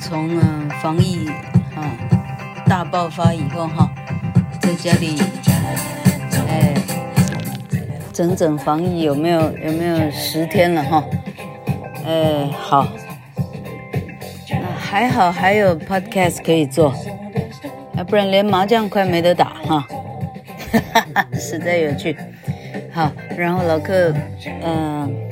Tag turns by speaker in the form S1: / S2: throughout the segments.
S1: 从啊防疫啊大爆发以后哈，在家里哎，整整防疫有没有有没有十天了哈？哎好，那还好还有 podcast 可以做，要不然连麻将快没得打哈，哈哈，实在有趣。好，然后老克嗯。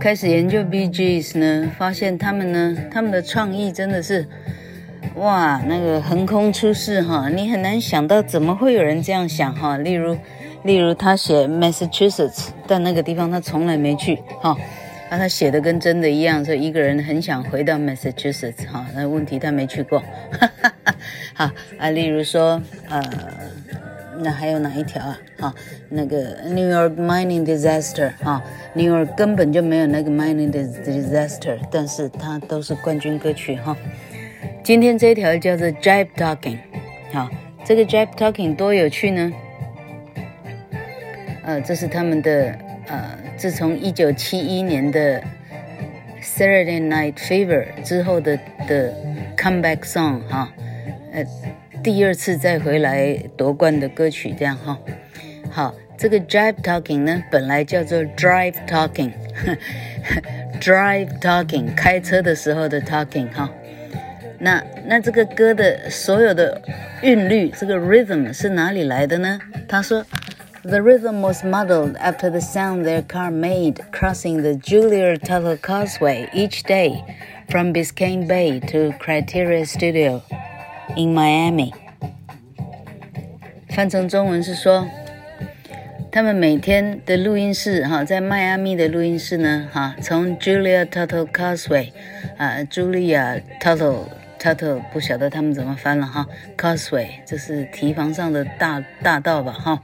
S1: 开始研究 BGS 呢，发现他们呢，他们的创意真的是，哇，那个横空出世哈，你很难想到怎么会有人这样想哈。例如，例如他写 Massachusetts，但那个地方他从来没去哈，那他写的跟真的一样，说一个人很想回到 Massachusetts 哈，那问题他没去过，哈哈哈。好啊，例如说呃。那还有哪一条啊？哈，那个 New York mining disaster 哈，New York 根本就没有那个 mining disaster，但是它都是冠军歌曲哈。今天这一条叫做 Jive Talking，好，这个 Jive Talking 多有趣呢？呃，这是他们的呃，自从一九七一年的 Saturday Night Fever 之后的的 comeback song 哈，呃。第二次再回来夺冠的歌曲，这样哈，好，这个 Jive Talking 呢，本来叫做 Drive Talking，Drive Talking，开车的时候的 Talking 哈，那那这个歌的所有的韵律，这个 rhythm 是哪里来的呢？他说，The rhythm was modeled after the sound their car made crossing the Julia Tuttle Causeway each day from Biscayne Bay to Criteria Studio。 In Miami，翻成中文是说，他们每天的录音室哈，在迈阿密的录音室呢哈，从 Julia Tuttle Causeway 啊，，Julia Tuttle Tuttle 不晓得他们怎么翻了哈，Causeway 这是堤防上的大大道吧哈，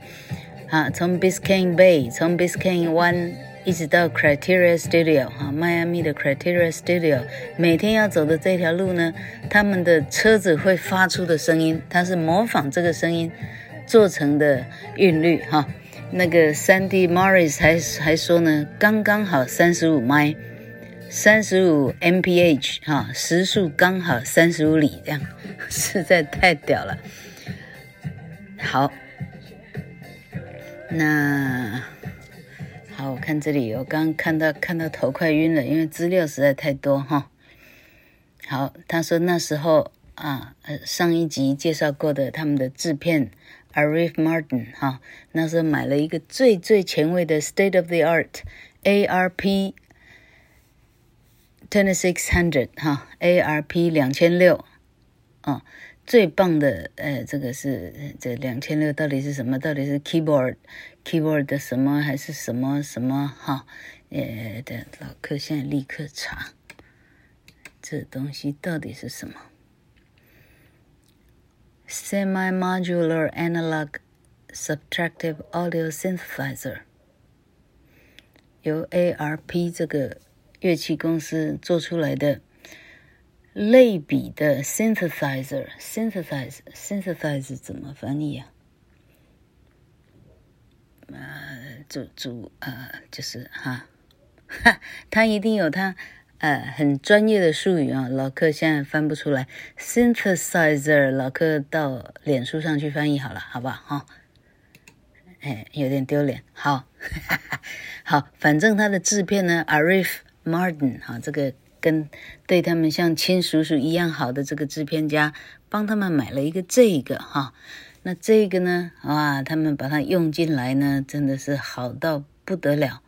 S1: 啊，从 Biscayne Bay 从 Biscayne 湾。一直到 Criteria Studio 哈，迈阿密的 Criteria Studio，每天要走的这条路呢，他们的车子会发出的声音，它是模仿这个声音做成的韵律哈。那个 Sandy Morris 还还说呢，刚刚好三十五迈，三十五 mph 哈，时速刚好三十五里，这样 实在太屌了。好，那。好，我看这里，我刚刚看到看到头快晕了，因为资料实在太多哈。好，他说那时候啊，上一集介绍过的他们的制片 Arif Martin 哈，那时候买了一个最最前卫的 State of the Art ARP Twenty Six Hundred 哈，ARP 两千六啊。最棒的，呃，这个是这两千六到底是什么？到底是 keyboard，keyboard 的什么还是什么什么？哈，呃，的老客现在立刻查，这东西到底是什么？Semi-modular analog subtractive audio synthesizer，由 ARP 这个乐器公司做出来的。类比的 synthesizer，synthesize，synthesize 怎么翻译啊？呃，主主呃，就是哈，哈，他一定有他呃很专业的术语啊，老客现在翻不出来。synthesizer，老客到脸书上去翻译好了，好不好？哈，哎，有点丢脸。好，哈哈，好，反正他的制片呢，Arif Mardin，哈，这个。跟对他们像亲叔叔一样好的这个制片家，帮他们买了一个这个哈，那这个呢，啊，他们把它用进来呢，真的是好到不得了。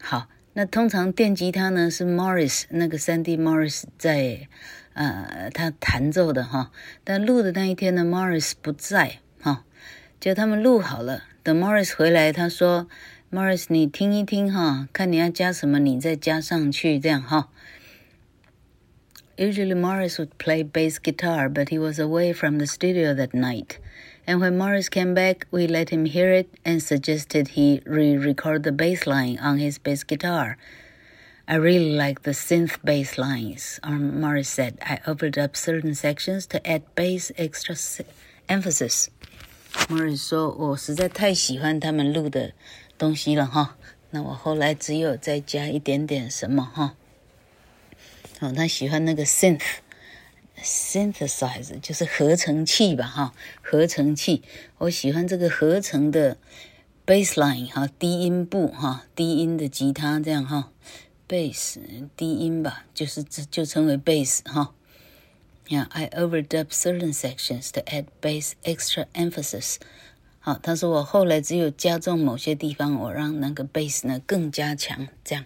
S1: 好，那通常电吉他呢是 Morris 那个 Sandy Morris 在呃他弹奏的哈，但录的那一天呢，Morris 不在哈，就他们录好了，等 Morris 回来，他说。Morris，你听一听哈，看你要加什么，你再加上去，这样哈。Usually Morris would play bass guitar, but he was away from the studio that night. And when Morris came back, we let him hear it and suggested he re-record the bass line on his bass guitar. I really like the synth bass lines, Morris said. I opened up certain sections to add bass extra emphasis. Morris 说：“我实在太喜欢他们录的。” 东西了哈，那我后来只有再加一点点什么哈。哦，他喜欢那个 synth，synthesize 就是合成器吧哈，合成器。我喜欢这个合成的 bassline 哈，低音部哈，低音的吉他这样哈，bass 低音吧，就是就称为 bass 哈。Yeah, I overdub certain sections to add bass extra emphasis. 好，他说我后来只有加重某些地方，我让那个 bass 呢更加强，这样。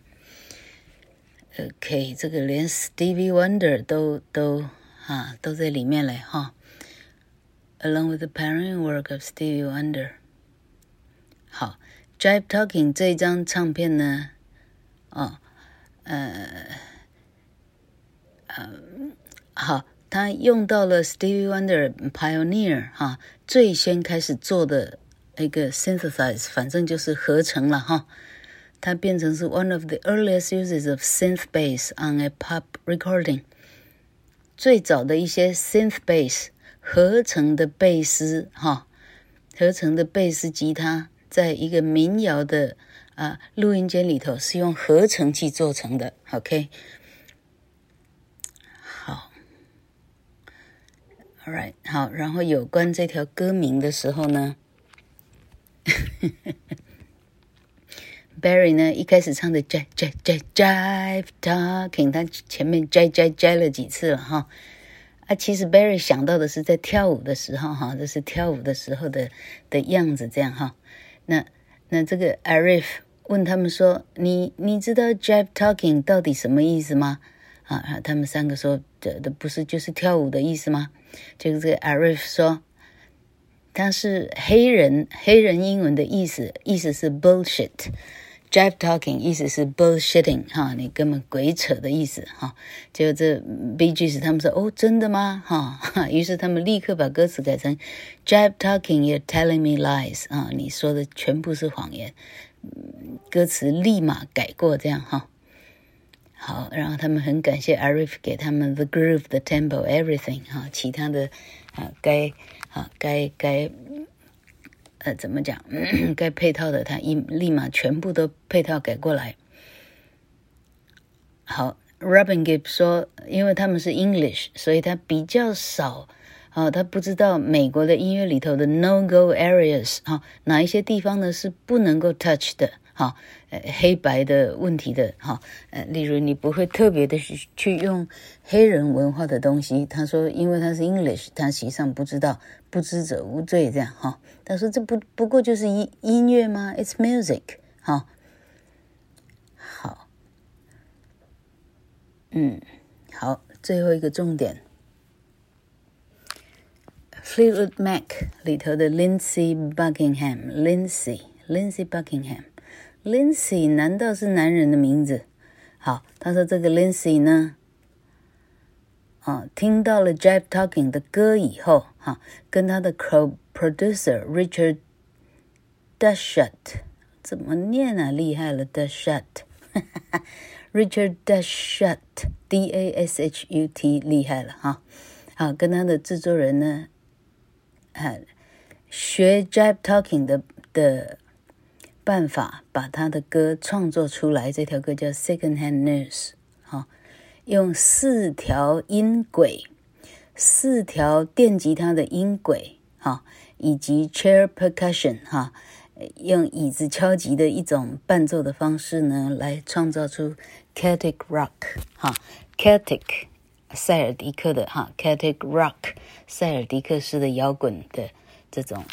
S1: OK，这个连 Stevie Wonder 都都啊都在里面来哈。Along with the pioneering work of Stevie Wonder。好，Drive Talking 这一张唱片呢，哦，呃，呃，好。他用到了 Stevie Wonder Pioneer 哈，最先开始做的一个 synthesize，反正就是合成了哈。它变成是 one of the earliest uses of synth bass on a pop recording。最早的一些 synth bass 合成的贝斯哈，合成的贝斯吉他，在一个民谣的啊录音间里头是用合成器做成的。OK。All right，好，然后有关这条歌名的时候呢，Barry 呢一开始唱的 Jive Jive Jive Jive Talking，他前面 Jive Jive Jive 了几次了哈。啊，其实 Barry 想到的是在跳舞的时候哈，这是跳舞的时候的的样子这样哈。那那这个 Arif 问他们说：“你你知道 Jive Talking 到底什么意思吗？”啊，他们三个说：“这的不是就是跳舞的意思吗？”就是这个 Arif 说，他是黑人，黑人英文的意思，意思是 bullshit。Jive talking 意思是 bullshitting 哈，你根本鬼扯的意思哈。就这 Bee Gees 他们说哦，真的吗？哈，于是他们立刻把歌词改成 Jive talking you're telling me lies 啊，你说的全部是谎言。歌词立马改过这样哈。好，然后他们很感谢 Arif 给他们 the groove, the tempo, everything 哈，其他的啊该啊该该呃怎么讲，嗯、该配套的他一立马全部都配套改过来。好，Robin Gibb 说，因为他们是 English，所以他比较少啊，他不知道美国的音乐里头的 no go areas 哈，哪一些地方呢是不能够 touch 的。好，呃，黑白的问题的，哈，呃，例如你不会特别的去去用黑人文化的东西。他说，因为他是 English，他实际上不知道，不知者无罪，这样哈。他说，这不不过就是音音乐吗？It's music，哈。好，嗯，好，最后一个重点 Fleetwood Mac 里头的 Lindsey Buckingham，Lindsey，Lindsey Buckingham Lindsay 难道是男人的名字？好，他说这个 Lindsay 呢，啊，听到了 Jive Talking 的歌以后，哈、跟他的 co-producer Richard Dashut，怎么念啊？厉害了，Dashut，Richard Dashut，D-A-S-H-U-T，厉害了哈。好，跟他的制作人呢，啊，学 Jive Talking 的的办法，把他的歌创作出来。这条歌叫 Second Hand News，好，用四条音轨，四条电吉他的音轨，哈，以及 chair percussion，哈，用椅子敲击的一种伴奏的方式呢，来创造出 Celtic Rock，哈，Celtic。塞尔迪克的哈，Celtic Rock，塞尔迪克式的摇滚的这种，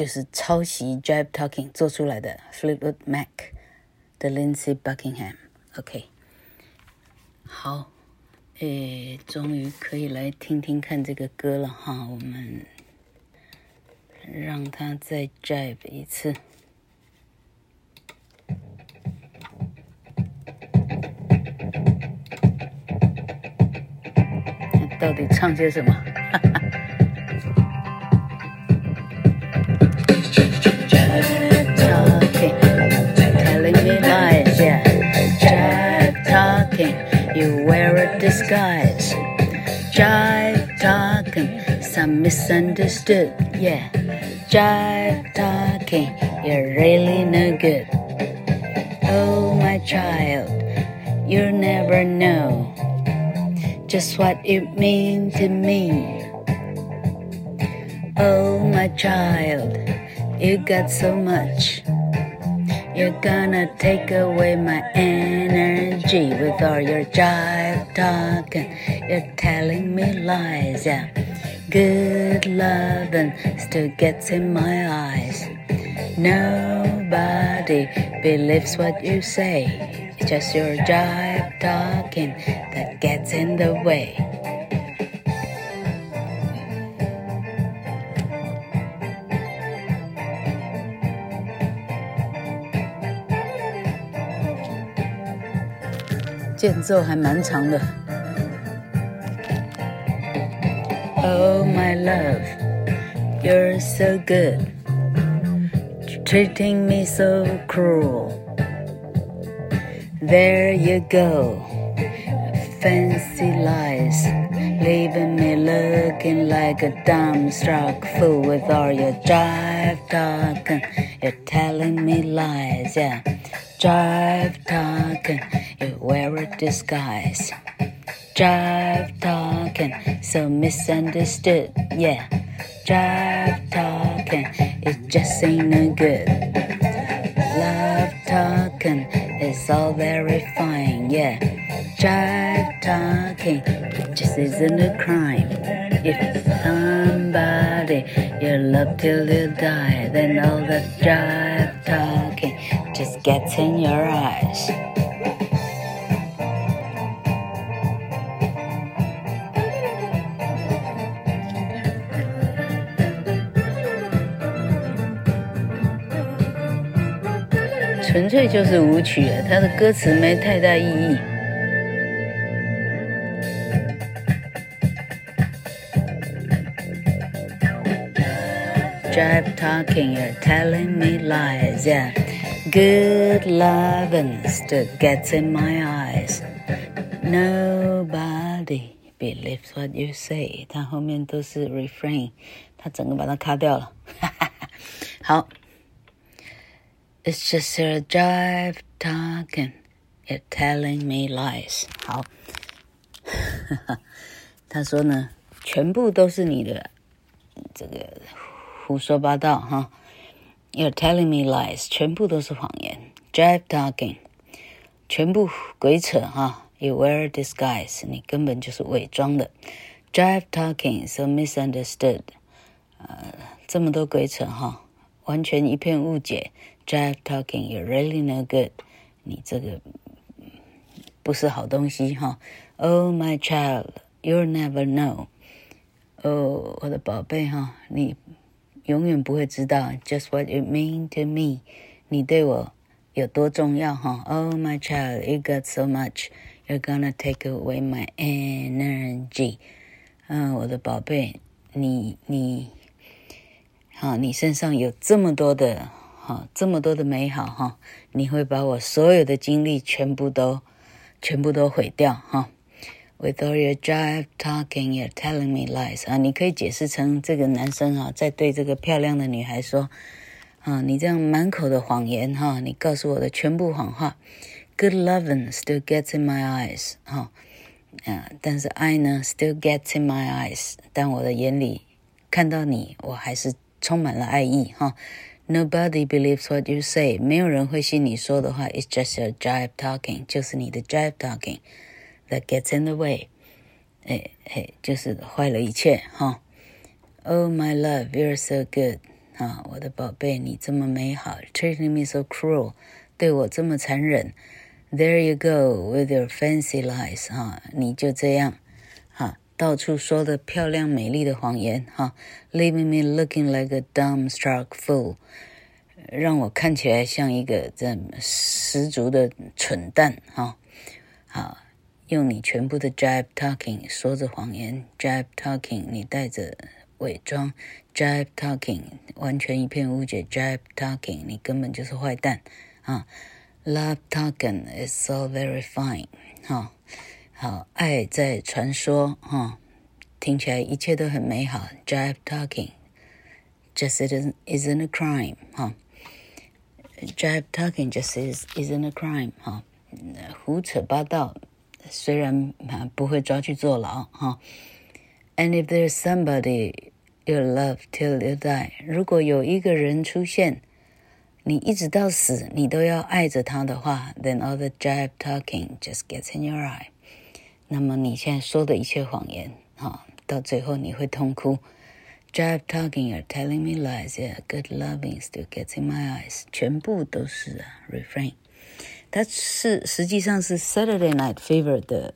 S1: 就是抄袭 Jive Talking 做出来的 Fleetwood Mac 的 Lindsey Buckingham，OK，、好，诶，终于可以来听听看这个歌了哈，我们让它再 Jive 一次。到底唱些什么？Disguise. Jive talking, some misunderstood, yeah. Jive talking, you're really no good. Oh, my child, you'll never know just what it means to me. Oh, my child, you got so much. You're gonna take away my energy with all your jive talking. You're telling me lies, yeah. Good loving still gets in my eyes. Nobody believes what you say. It's just your jive talking that gets in the way. 间奏还蛮长的。Oh my love, you're so good, treating me so cruel. There you go, fancy lies, leaving me looking like a dumbstruck fool with all your jive talking. You're telling me lies, yeah. Jive talking, you wear a disguise. Jive talking, so misunderstood, yeah. Jive talking, it just ain't no good. Love talking it's all very fine, yeah. Jive talking just isn't a crime. If somebody you love till you die, then all that jive talking just gets in your eyes. 纯粹就是舞曲，它的歌词没太大意义。Jive talking, you're telling me lies, yeah. Good loving still gets in my eyes. Nobody believes what you say. 它后面都是 refrain，它整个把它卡掉了。好。It's just your jive talking, you're telling me lies. 好，他说呢，全部都是你的这个胡说八道哈。 You're telling me lies，全部都是谎言。Jive talking，全部鬼扯哈。You wear disguise，你根本就是伪装的。Jive talking so misunderstood，呃，这么多鬼扯哈，完全一片误解。Jive talking, you're really no good. 你这个不是好东西哈。Oh my child, you'll never know. 哦，我的宝贝哈，你永远不会知道，just what it mean to me，你对我有多重要哈。Oh my child, you got so much, you're gonna take away my energy。嗯，我的宝贝，你你，好，你身上有这么多的哈，这么多的美好哈，你会把我所有的精力全部都全部都毁掉哈。 With all your jive talking, you're telling me lies 啊！你可以解释成这个男生啊，在对这个漂亮的女孩说：“啊，你这样满口的谎言哈，你告诉我的全部谎话。”Good loving still gets in my eyes 哈，啊，但是爱呢，still gets in my eyes。但我的眼里看到你，我还是充满了爱意哈。Nobody believes what you say，没有人会信你说的话。It's just your jive talking，就是你的 jive talking。 That gets in the way，哎哎，就是坏了一切哈。Oh my love, you're so good，啊，我的宝贝，你这么美好，treating me so cruel，对我这么残忍。There you go with your fancy lies，哈，你就这样，哈，到处说的漂亮美丽的谎言，哈，leaving me looking like a dumbstruck fool，让我看起来像一个这十足的蠢蛋，哈，好。 用你全部的 jive talking 说着谎言，jive talking 你带着伪装，jive talking 完全一片误解，jive talking 你根本就是坏蛋啊！Love talking is so very fine，哈，好，爱在传说哈，听起来一切都很美好，jive talking just isn't isn't a crime 哈，jive talking just is isn't a crime 哈，胡扯八道。虽然啊不会抓去坐牢哈，And if there's somebody you love till you die，如果有一个人出现，你一直到死你都要爱着他的话，then all the jive talking just gets in your eye。那么你现在说的一切谎言哈，到最后你会痛哭。Jive talking, you're telling me lies. Yeah, good loving still gets in my eyes。全部都是啊，refrain。 它是实际上是《Saturday Night Fever》的，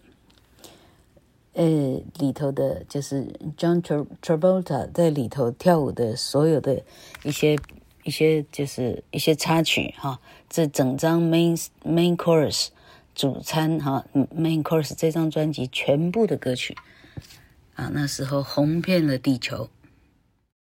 S1: 呃，里头的，就是 John Travolta 在里头跳舞的所有的一些一些就是一些插曲哈，这整张 Main Main Chorus 主餐哈 Main Course 这张专辑全部的歌曲啊，那时候红遍了地球。